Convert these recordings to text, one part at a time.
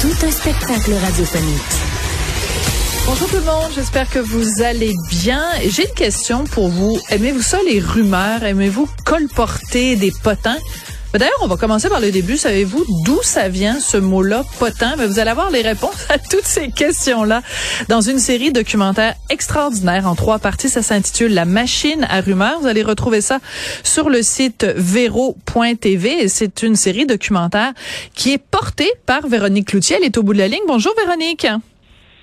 Tout un spectacle radiophonique. Bonjour tout le monde, j'espère que vous allez bien. J'ai une question pour vous. Aimez-vous ça les rumeurs? Aimez-vous colporter des potins? D'ailleurs, on va commencer par le début. Savez-vous d'où ça vient ce mot-là, potin? Mais vous allez avoir les réponses à toutes ces questions-là dans une série documentaire extraordinaire en trois parties. Ça s'intitule La machine à rumeurs. Vous allez retrouver ça sur le site vero.tv. C'est une série documentaire qui est portée par Véronique Cloutier. Elle est au bout de la ligne. Bonjour Véronique.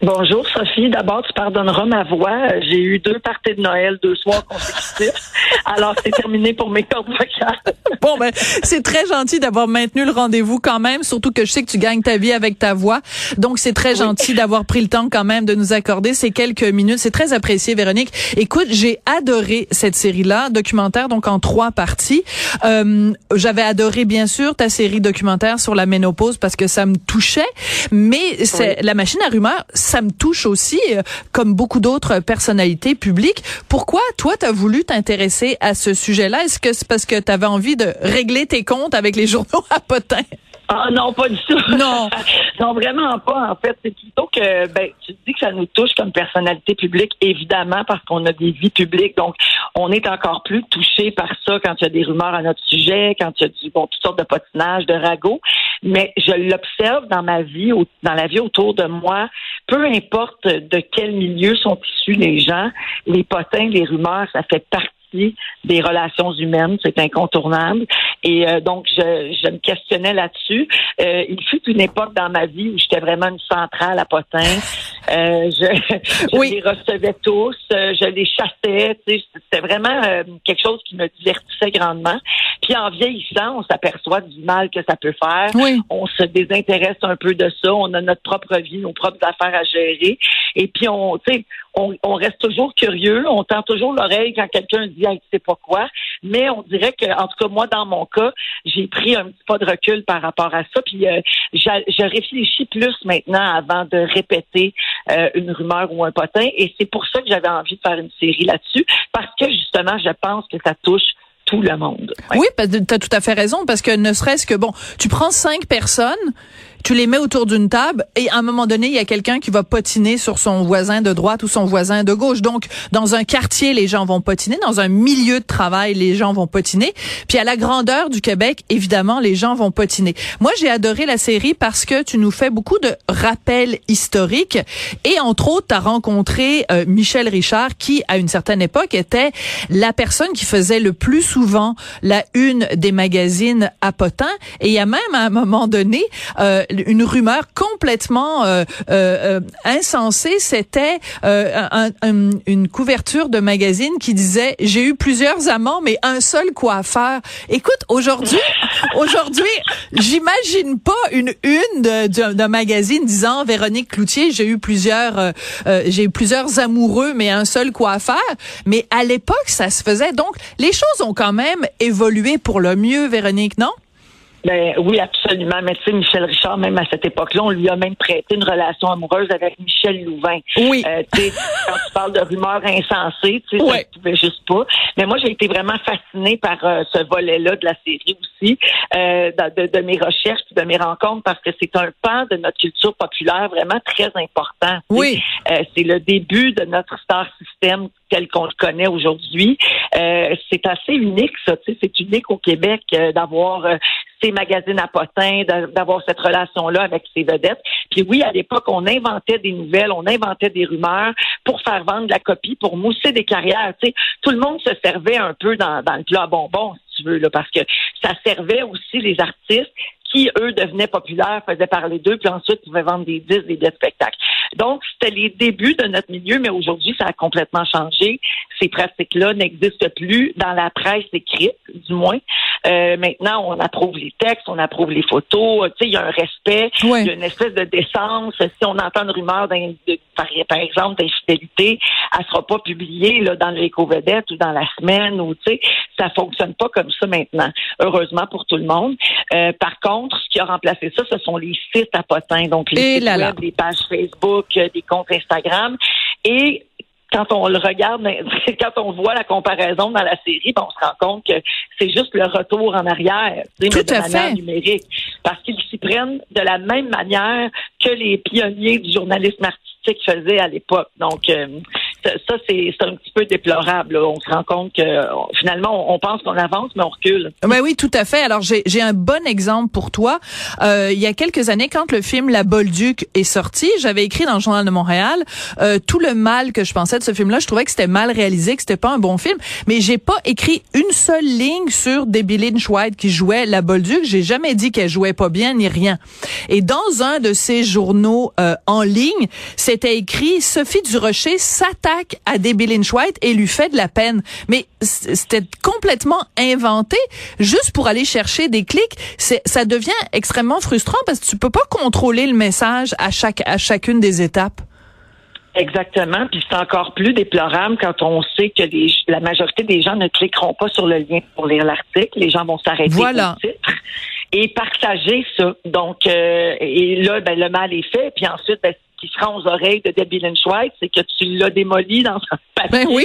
Bonjour Sophie. D'abord, tu pardonneras ma voix. J'ai eu deux parties de Noël, deux soirs consécutifs. Alors, c'est terminé pour mes cordes vocales. bon, ben, c'est très gentil d'avoir maintenu le rendez-vous quand même, surtout que je sais que tu gagnes ta vie avec ta voix. Donc, c'est très gentil d'avoir pris le temps quand même de nous accorder ces quelques minutes. C'est très apprécié, Véronique. Écoute, j'ai adoré cette série-là, documentaire, donc en trois parties. Euh, J'avais adoré, bien sûr, ta série documentaire sur la ménopause parce que ça me touchait, mais c'est la machine à rumeurs ça me touche aussi, euh, comme beaucoup d'autres personnalités publiques. Pourquoi, toi, tu as voulu t'intéresser à ce sujet-là? Est-ce que c'est parce que tu avais envie de régler tes comptes avec les journaux à potin? Ah non, pas du tout. Non. non, vraiment pas. En fait, c'est plutôt que ben, tu dis que ça nous touche comme personnalité publique, évidemment, parce qu'on a des vies publiques. Donc, on est encore plus touché par ça quand il y a des rumeurs à notre sujet, quand il y a du bon toutes sortes de potinage, de ragots. Mais je l'observe dans ma vie, dans la vie autour de moi. Peu importe de quel milieu sont issus les gens, les potins, les rumeurs, ça fait partie des relations humaines, c'est incontournable. Et euh, donc, je, je, me questionnais là-dessus. Euh, il fut une époque dans ma vie où j'étais vraiment une centrale à potin. Euh, je, je les recevais tous, je les chassais. C'était vraiment quelque chose qui me divertissait grandement. Puis en vieillissant, on s'aperçoit du mal que ça peut faire. On se désintéresse un peu de ça. On a notre propre vie, nos propres affaires à gérer. Et puis on, tu sais, on, reste toujours curieux. On tend toujours l'oreille quand quelqu'un dit, hey, sais pas quoi. Mais on dirait que, en tout cas, moi, dans mon cas, j'ai pris un petit pas de recul par rapport à ça. Puis euh, je réfléchis plus maintenant avant de répéter euh, une rumeur ou un potin. Et c'est pour ça que j'avais envie de faire une série là-dessus, parce que justement, je pense que ça touche tout le monde. Oui, tu as tout à fait raison, parce que ne serait-ce que, bon, tu prends cinq personnes, tu les mets autour d'une table et à un moment donné, il y a quelqu'un qui va potiner sur son voisin de droite ou son voisin de gauche. Donc, dans un quartier, les gens vont potiner. Dans un milieu de travail, les gens vont potiner. Puis à la grandeur du Québec, évidemment, les gens vont potiner. Moi, j'ai adoré la série parce que tu nous fais beaucoup de rappels historiques. Et entre autres, tu as rencontré euh, Michel Richard qui, à une certaine époque, était la personne qui faisait le plus souvent la une des magazines à Potin. Et il y a même à un moment donné, euh, une rumeur complètement euh, euh, euh insensée. C'était euh, une couverture de magazine qui disait j'ai eu plusieurs amants mais un seul coiffeur. Écoute, aujourd'hui, aujourd'hui, j'imagine pas une une d'un magazine disant Véronique Cloutier j'ai eu plusieurs j'ai eu plusieurs amoureux mais un seul coiffeur. Mais à l'époque ça se faisait donc les choses ont quand même évolué pour le mieux, Véronique, non? Ben oui, absolument. Mais tu sais, Michel Richard, même à cette époque-là, on lui a même prêté une relation amoureuse avec Michel Louvain. Oui. Euh, tu quand tu parles de rumeurs insensées, tu sais, ça ne pouvait juste pas. Mais moi, j'ai été vraiment fascinée par euh, ce volet-là de la série aussi, euh, de, de, mes recherches, de mes rencontres, parce que c'est un pan de notre culture populaire vraiment très important. Oui. Euh, c'est le début de notre star system tel qu'on le connaît aujourd'hui. Euh, c'est assez unique, ça. C'est unique au Québec euh, d'avoir euh, ces magazines à potins, d'avoir cette relation-là avec ces vedettes. Puis oui, à l'époque, on inventait des nouvelles, on inventait des rumeurs pour faire vendre la copie, pour mousser des carrières. sais, Tout le monde se servait un peu dans, dans le plat bonbon, si tu veux, là, parce que ça servait aussi les artistes qui, eux, devenaient populaires, faisaient parler d'eux, puis ensuite pouvaient vendre des disques, des billets de spectacle. Donc, c'était les débuts de notre milieu, mais aujourd'hui, ça a complètement changé. Ces pratiques-là n'existent plus dans la presse écrite, du moins. Euh, maintenant, on approuve les textes, on approuve les photos. Tu sais, il y a un respect, il y a une espèce de décence. Si on entend une rumeur, par, exemple, d'infidélité, elle sera pas publiée là, dans l'éco-vedette ou dans la semaine. ou Tu sais, ça fonctionne pas comme ça maintenant. Heureusement pour tout le monde. Euh, par contre, ce qui a remplacé ça, ce sont les sites à potins, donc les sites web, les pages Facebook, euh, des comptes Instagram. Et quand on le regarde, quand on voit la comparaison dans la série, ben, on se rend compte que c'est juste le retour en arrière, mais de manière numérique, parce qu'ils s'y prennent de la même manière que les pionniers du journalisme artistique faisaient à l'époque. Donc, euh, ça, c'est un petit peu déplorable. On se rend compte que finalement, on, pense qu'on avance, mais on recule. Ben oui, tout à fait. Alors, j'ai un bon exemple pour toi. Euh, il y a quelques années, quand le film La Bolduc est sorti, j'avais écrit dans le Journal de Montréal euh, tout le mal que je pensais de ce film-là. Je trouvais que c'était mal réalisé, que c'était pas un bon film, mais j'ai pas écrit une seule ligne sur Debbie Lynch White qui jouait La Bolduc. J'ai jamais dit qu'elle jouait pas bien ni rien. Et dans un de ces journaux euh, en ligne, c'était écrit Sophie Durocher s'attaque à Debbie Lynch White et lui fait de la peine. Mais c'était complètement inventé juste pour aller chercher des clics. C'est, ça devient extrêmement frustrant parce que tu peux pas contrôler le message à chaque, à chacune des étapes. Exactement. Puis c'est encore plus déplorable quand on sait que la majorité des gens ne cliqueront pas sur le lien pour lire l'article. Les gens vont s'arrêter voilà. au titre et partager ça. Donc, euh, et là, ben, le mal est fait. Puis ensuite, ben, qui sera aux oreilles de Debbie Lynch White, c'est que tu l'as démoli dans un papier. Ben oui.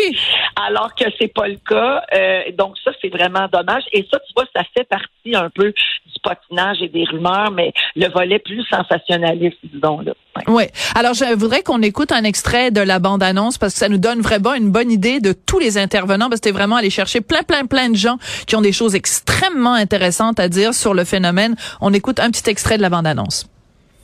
Alors que c'est pas le cas. Euh, donc ça, c'est vraiment dommage. Et ça, tu vois, ça fait partie un peu du patinage et des rumeurs, mais le volet plus sensationnaliste, disons là. Oui. Alors, je voudrais qu'on écoute un extrait de la bande-annonce parce que ça nous donne vraiment une bonne idée de tous les intervenants. Parce que c'était vraiment aller chercher plein, plein, plein de gens qui ont des choses extrêmement intéressantes à dire sur le phénomène. On écoute un petit extrait de la bande-annonce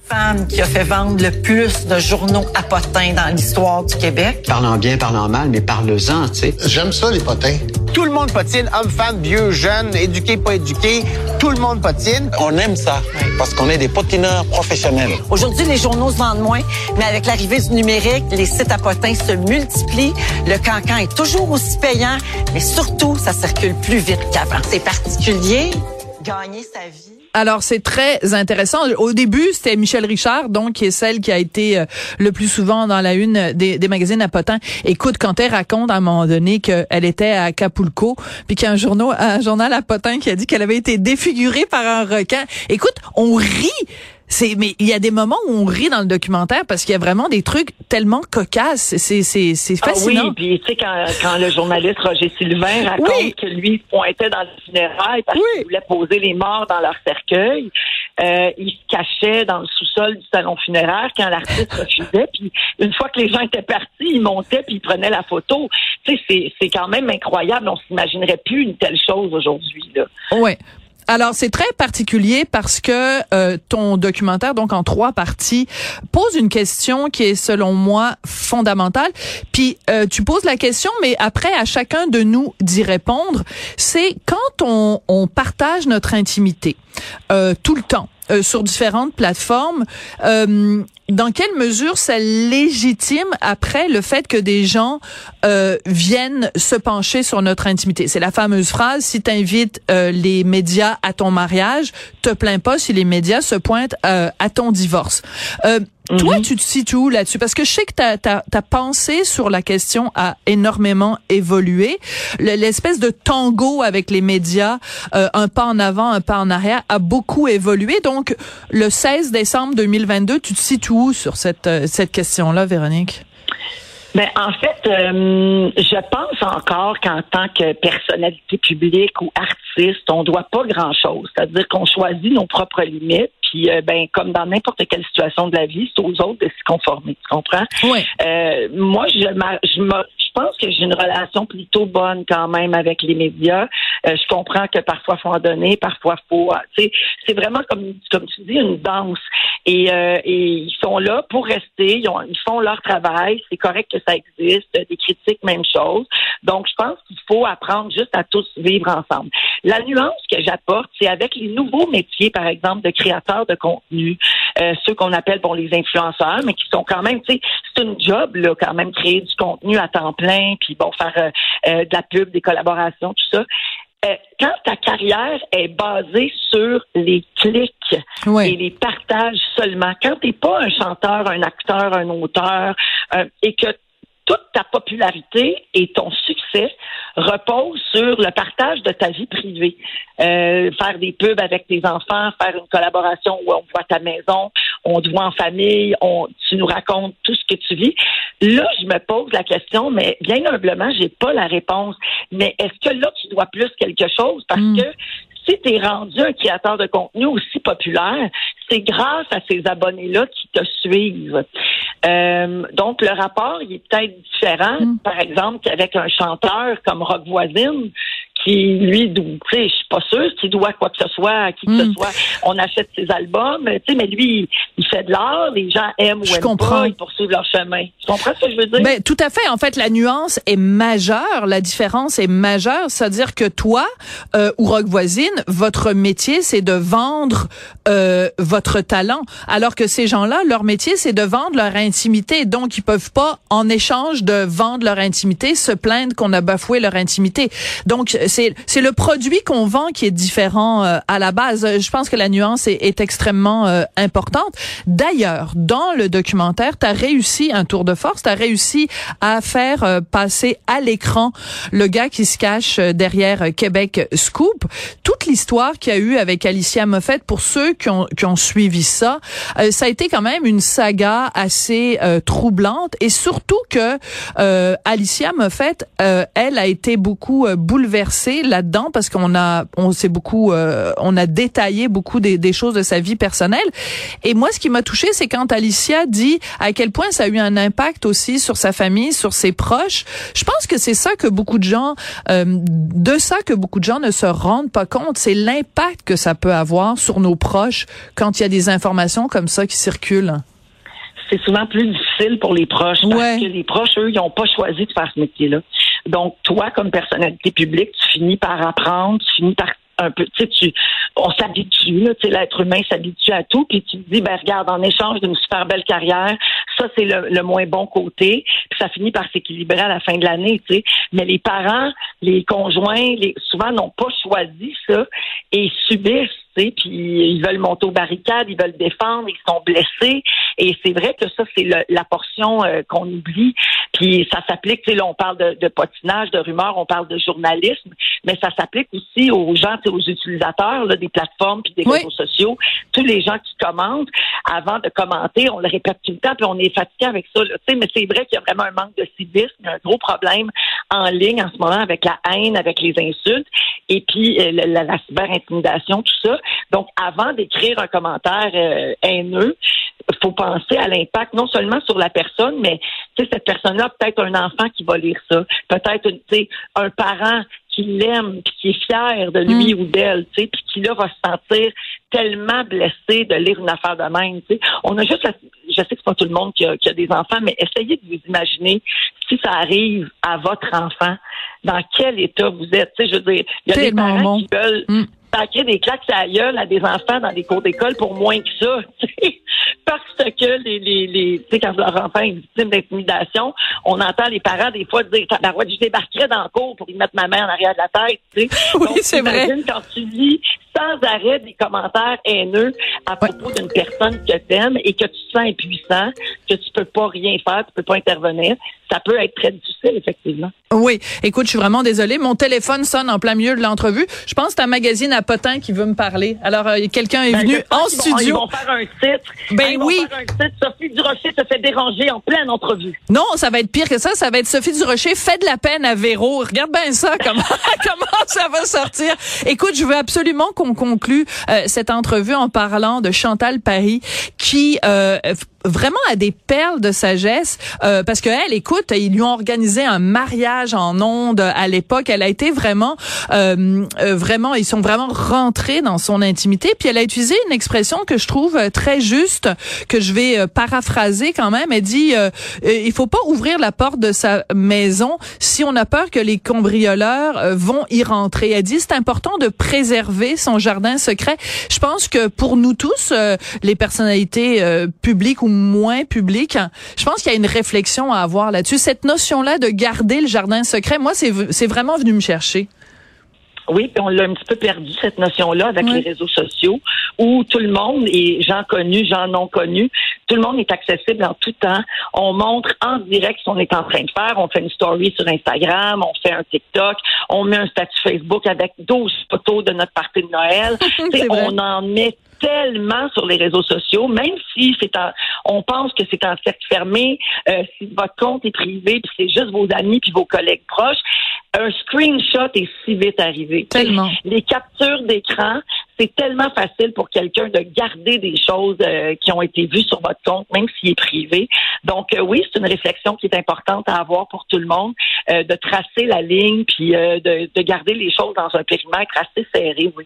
femme qui a fait vendre le plus de journaux à potins dans l'histoire du Québec. Parlant bien, parlant mal, mais parle-en, tu sais. J'aime ça, les potins. Tout le monde potine, hommes, femmes, vieux, jeunes, éduqués, pas éduqués. Tout le monde potine. On aime ça parce qu'on est des potineurs professionnels. Aujourd'hui, les journaux se vendent moins, mais avec l'arrivée du numérique, les sites à potins se multiplient. Le cancan est toujours aussi payant, mais surtout, ça circule plus vite qu'avant. C'est particulier, gagner sa vie alors c'est très intéressant. Au début, c'était Michel Richard, donc qui est celle qui a été euh, le plus souvent dans la une des, magazines à Potin. Écoute, quand elle raconte à un moment donné qu'elle était à Acapulco, puis qu'il journal, un journal à Potin qui a dit qu'elle avait été défigurée par un requin. Écoute, on rit c'est mais il y a des moments où on rit dans le documentaire parce qu'il y a vraiment des trucs tellement cocasses. C'est c'est c'est fascinant. Ah oui, puis tu sais quand, quand le journaliste Roger Sylvain raconte que lui pointait dans le funérail parce qu'il voulait poser les morts dans leur cercueil, euh, il se cachait dans le sous-sol du salon funéraire quand l'artiste refusait. Puis une fois que les gens étaient partis, il montait puis il prenait la photo. Tu sais, c'est c'est quand même incroyable. On s'imaginerait plus une telle chose aujourd'hui là. Ouais. Alors c'est très particulier parce que euh, ton documentaire, donc en trois parties, pose une question qui est selon moi fondamentale. Puis euh, tu poses la question, mais après à chacun de nous d'y répondre. C'est quand on, on partage notre intimité euh, tout le temps euh, sur différentes plateformes. Euh, dans quelle mesure ça légitime après le fait que des gens euh, viennent se pencher sur notre intimité? C'est la fameuse phrase si tu invites les médias à ton mariage, te plains pas si les médias se pointent à ton divorce. Toi, mhm. tu te situes où là-dessus? Parce que je sais que ta, ta, ta pensée sur la question a énormément évolué. L'espèce de tango avec les médias, euh, un pas en avant, un pas en arrière, a beaucoup évolué. Donc, le 16 décembre 2022, tu te situes où sur cette, euh, cette question-là, Véronique? Ben, en fait, euh, je pense encore qu'en tant que personnalité publique ou artiste, on doit pas grand-chose. C'est-à-dire qu'on choisit nos propres limites, Puis, euh, ben, comme dans n'importe quelle situation de la vie, c'est aux autres de s'y conformer. Tu comprends? Oui. Euh, moi, je, je, je pense que j'ai une relation plutôt bonne quand même avec les médias. Euh, je comprends que parfois faut en donner, parfois faut. Tu c'est vraiment comme comme tu dis une danse. Et, et ils sont là pour rester. Ils, ont, ils font leur travail. C'est correct que ça existe. Des critiques, même chose. Donc, je pense qu'il faut apprendre juste à tous vivre ensemble. La nuance que j'apporte, c'est avec les nouveaux métiers, par exemple, de créateurs de contenu, euh, ceux qu'on appelle bon les influenceurs, mais qui sont quand même, tu sais, c'est une job là, quand même créer du contenu à temps plein, puis bon faire euh, euh, de la pub, des collaborations, tout ça. quand ta carrière est basée sur les clics et les partages seulement, quand tu n'es pas un chanteur, un acteur, un auteur, et que toute ta popularité et ton succès reposent sur le partage de ta vie privée. Euh, faire des pubs avec tes enfants, faire une collaboration où on voit ta maison, on te voit en famille, on, tu nous racontes tout ce que tu vis. Là, je me pose la question, mais bien humblement, j'ai pas la réponse. Mais est-ce que là, tu dois plus quelque chose? Parce hmm. que si tu es rendu un créateur de contenu aussi populaire, c'est grâce à ces abonnés-là qui te suivent. Euh, donc, le rapport, il est peut-être différent, mm. par exemple, qu'avec un chanteur comme Rock Voisine, qui, lui, tu sais, je suis pas sûre qu'il doit quoi que ce soit à qui que ce mm. soit. On achète ses albums, tu sais, mais lui, il fait de l'art, les gens aiment ou je aiment comprends. pas, ils poursuivent leur chemin. Tu comprends ce que je veux dire? Ben, tout à fait. En fait, la nuance est majeure, la différence est majeure. C'est-à-dire que toi, euh, ou Rock Voisine, votre métier, c'est de vendre euh, votre talent, alors que ces gens-là, leur métier, c'est de vendre leur intimité. Donc, ils peuvent pas, en échange de vendre leur intimité, se plaindre qu'on a bafoué leur intimité. Donc, c'est c'est le produit qu'on vend qui est différent euh, à la base. Je pense que la nuance est, extrêmement euh, importante. D'ailleurs, dans le documentaire, tu as réussi un tour de force, tu as réussi à faire euh, passer à l'écran le gars qui se cache derrière Québec Scoop. Toute l'histoire qu'il y a eu avec Alicia Moffett, pour ceux qui ont, qui ont suivi ça, ça a été quand même une saga assez troublante et surtout que Alicia Moffett, elle a été beaucoup bouleversée là-dedans parce qu'on a on s'est beaucoup euh, on a détaillé beaucoup des, des, choses de sa vie personnelle. Et moi ce qui m'a touché c'est quand Alicia dit à quel point ça a eu un impact aussi sur sa famille sur ses proches. Je pense que c'est ça que beaucoup de gens euh, de ça que beaucoup de gens ne se rendent pas compte c'est l'impact que ça peut avoir sur nos proches quand il y a des informations comme ça qui circulent c'est souvent plus difficile pour les proches parce que les proches, eux, ils n'ont pas choisi de faire ce métier-là. Donc, toi, comme personnalité publique, tu finis par apprendre, tu finis par un peu, tu sais, tu, on s'habitue, tu sais, l'être humain s'habitue à tout, puis tu te dis, ben regarde, en échange d'une super belle carrière, ça c'est le, moins bon côté, puis ça finit par s'équilibrer à la fin de l'année, tu sais. Mais les parents, les conjoints, les, souvent n'ont pas choisi ça et subissent puis ils veulent monter aux barricades, ils veulent défendre, ils sont blessés. Et c'est vrai que ça, c'est la portion euh, qu'on oublie. Puis ça s'applique, tu sais, là, on parle de, de, potinage, de rumeurs, on parle de journalisme, mais ça s'applique aussi aux gens, aux utilisateurs là, des plateformes puis des réseaux sociaux. Tous les gens qui commentent, avant de commenter, on le répète tout le temps, puis on est fatigué avec ça. Tu sais, mais c'est vrai qu'il y a vraiment un manque de civisme, un gros problème en ligne en ce moment avec la haine, avec les insultes, et puis euh, la, la cyber-intimidation, tout ça. Donc, avant d'écrire un commentaire euh, haineux, il faut penser à l'impact non seulement sur la personne, mais cette personne-là, peut-être un enfant qui va lire ça, peut-être un parent qui l'aime, puis qui est fier de lui mm. ou d'elle, tu sais, puis qui là va se sentir tellement blessé de lire une affaire de même. Tu sais. On a juste, je sais que c'est pas tout le monde qui a, qui a, des enfants, mais essayez de vous imaginer si ça arrive à votre enfant, dans quel état vous êtes. Tu sais, je veux dire, il y a des parents qui veulent mm paquet des claques à la gueule à des enfants dans des cours d'école pour moins que ça. Parce que les, les, les tu sais, quand leur enfant est victime d'intimidation, on entend les parents des fois dire je débarquerais dans le cours pour y mettre ma main en arrière de la tête. Tu sais. oui, c'est vrai. quand tu lis sans arrêt des commentaires haineux à propos d'une personne que t'aimes et que tu sens impuissant, que tu peux pas rien faire, tu peux pas intervenir, ça peut être très difficile, effectivement. Oui. Écoute, je suis vraiment désolée. Mon téléphone sonne en plein milieu de l'entrevue. Je pense que c'est un magazine à Potin qui veut me parler. Alors, euh, quelqu'un est ben, venu en studio. ils vont faire un titre. Ben ils oui. Vont faire un titre. Sophie Durocher se fait déranger en pleine entrevue. Non, ça va être pire que ça. Ça va être Sophie Durocher fait de la peine à Véro. Regarde bien ça, comment, comment ça va sortir. Écoute, je veux absolument qu'on conclut euh, cette entrevue en parlant de Chantal Paris, qui euh, vraiment à des perles de sagesse euh, parce que elle écoute ils lui ont organisé un mariage en ondes à l'époque. Elle a été vraiment euh, euh, vraiment ils sont vraiment rentrés dans son intimité. Puis elle a utilisé une expression que je trouve très juste que je vais paraphraser quand même. Elle dit il faut pas ouvrir la porte de sa maison si on a peur que les cambrioleurs vont y rentrer. Elle dit c'est important de préserver son jardin secret. Je pense que pour nous tous les personnalités publiques ou moins public. Je pense qu'il y a une réflexion à avoir là-dessus. Cette notion-là de garder le jardin secret, moi, c'est vraiment venu me chercher. Oui, puis on l'a un petit peu perdu, cette notion-là, avec les réseaux sociaux, où tout le monde, et gens connus, gens non connus, tout le monde est accessible en tout temps. On montre en direct ce qu'on est en train de faire. On fait une story sur Instagram, on fait un TikTok, on met un statut Facebook avec 12 photos de notre partie de Noël. on en met tellement sur les réseaux sociaux, même si c'est on pense que c'est un cercle fermé, euh, si votre compte est privé, puis c'est juste vos amis puis vos collègues proches, un screenshot est si vite arrivé. Tellement. Les captures d'écran, c'est tellement facile pour quelqu'un de garder des choses euh, qui ont été vues sur votre compte, même s'il est privé. Donc euh, oui, c'est une réflexion qui est importante à avoir pour tout le monde, de tracer la ligne puis de, de garder les choses dans un périmètre assez serré, oui.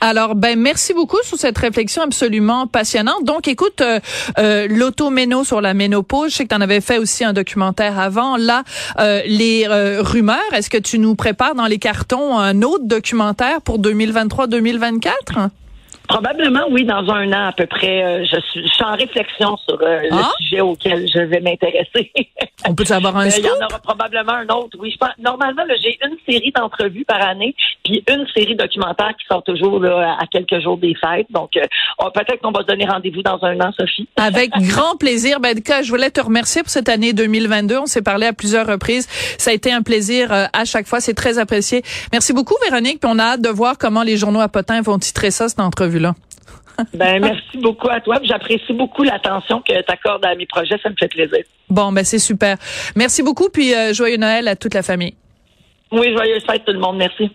Alors, ben merci beaucoup sur cette réflexion absolument passionnante. Donc, écoute, euh, euh l'automéno sur la ménopause, je sais que tu en avais fait aussi un documentaire avant. Là, euh, les euh, rumeurs, est-ce que tu nous prépares dans les cartons un autre documentaire pour 2023-2024? Probablement, oui, dans un an à peu près. Euh, je, suis, en réflexion sur euh, le ah? sujet auquel je vais m'intéresser. On peut savoir un scoop? Il y en aura probablement un autre, oui. Je pense, normalement, j'ai une série d'entrevues par année, puis une série documentaire qui sort toujours là, à quelques jours des fêtes. Donc, euh, peut-être qu'on va se donner rendez-vous dans un an, Sophie. Avec grand plaisir. Ben, je voulais te remercier pour cette année 2022. On s'est parlé à plusieurs reprises. Ça a été un plaisir à chaque fois. C'est très apprécié. Merci beaucoup, Véronique. Puis on a hâte de voir comment les journaux à Potin vont titrer ça, cette entrevue. ben, merci beaucoup à toi. J'apprécie beaucoup l'attention que tu accordes à mes projets. Ça me fait plaisir. Bon, ben c'est super. Merci beaucoup. Puis euh, joyeux Noël à toute la famille. Oui, joyeux fête tout le monde. Merci.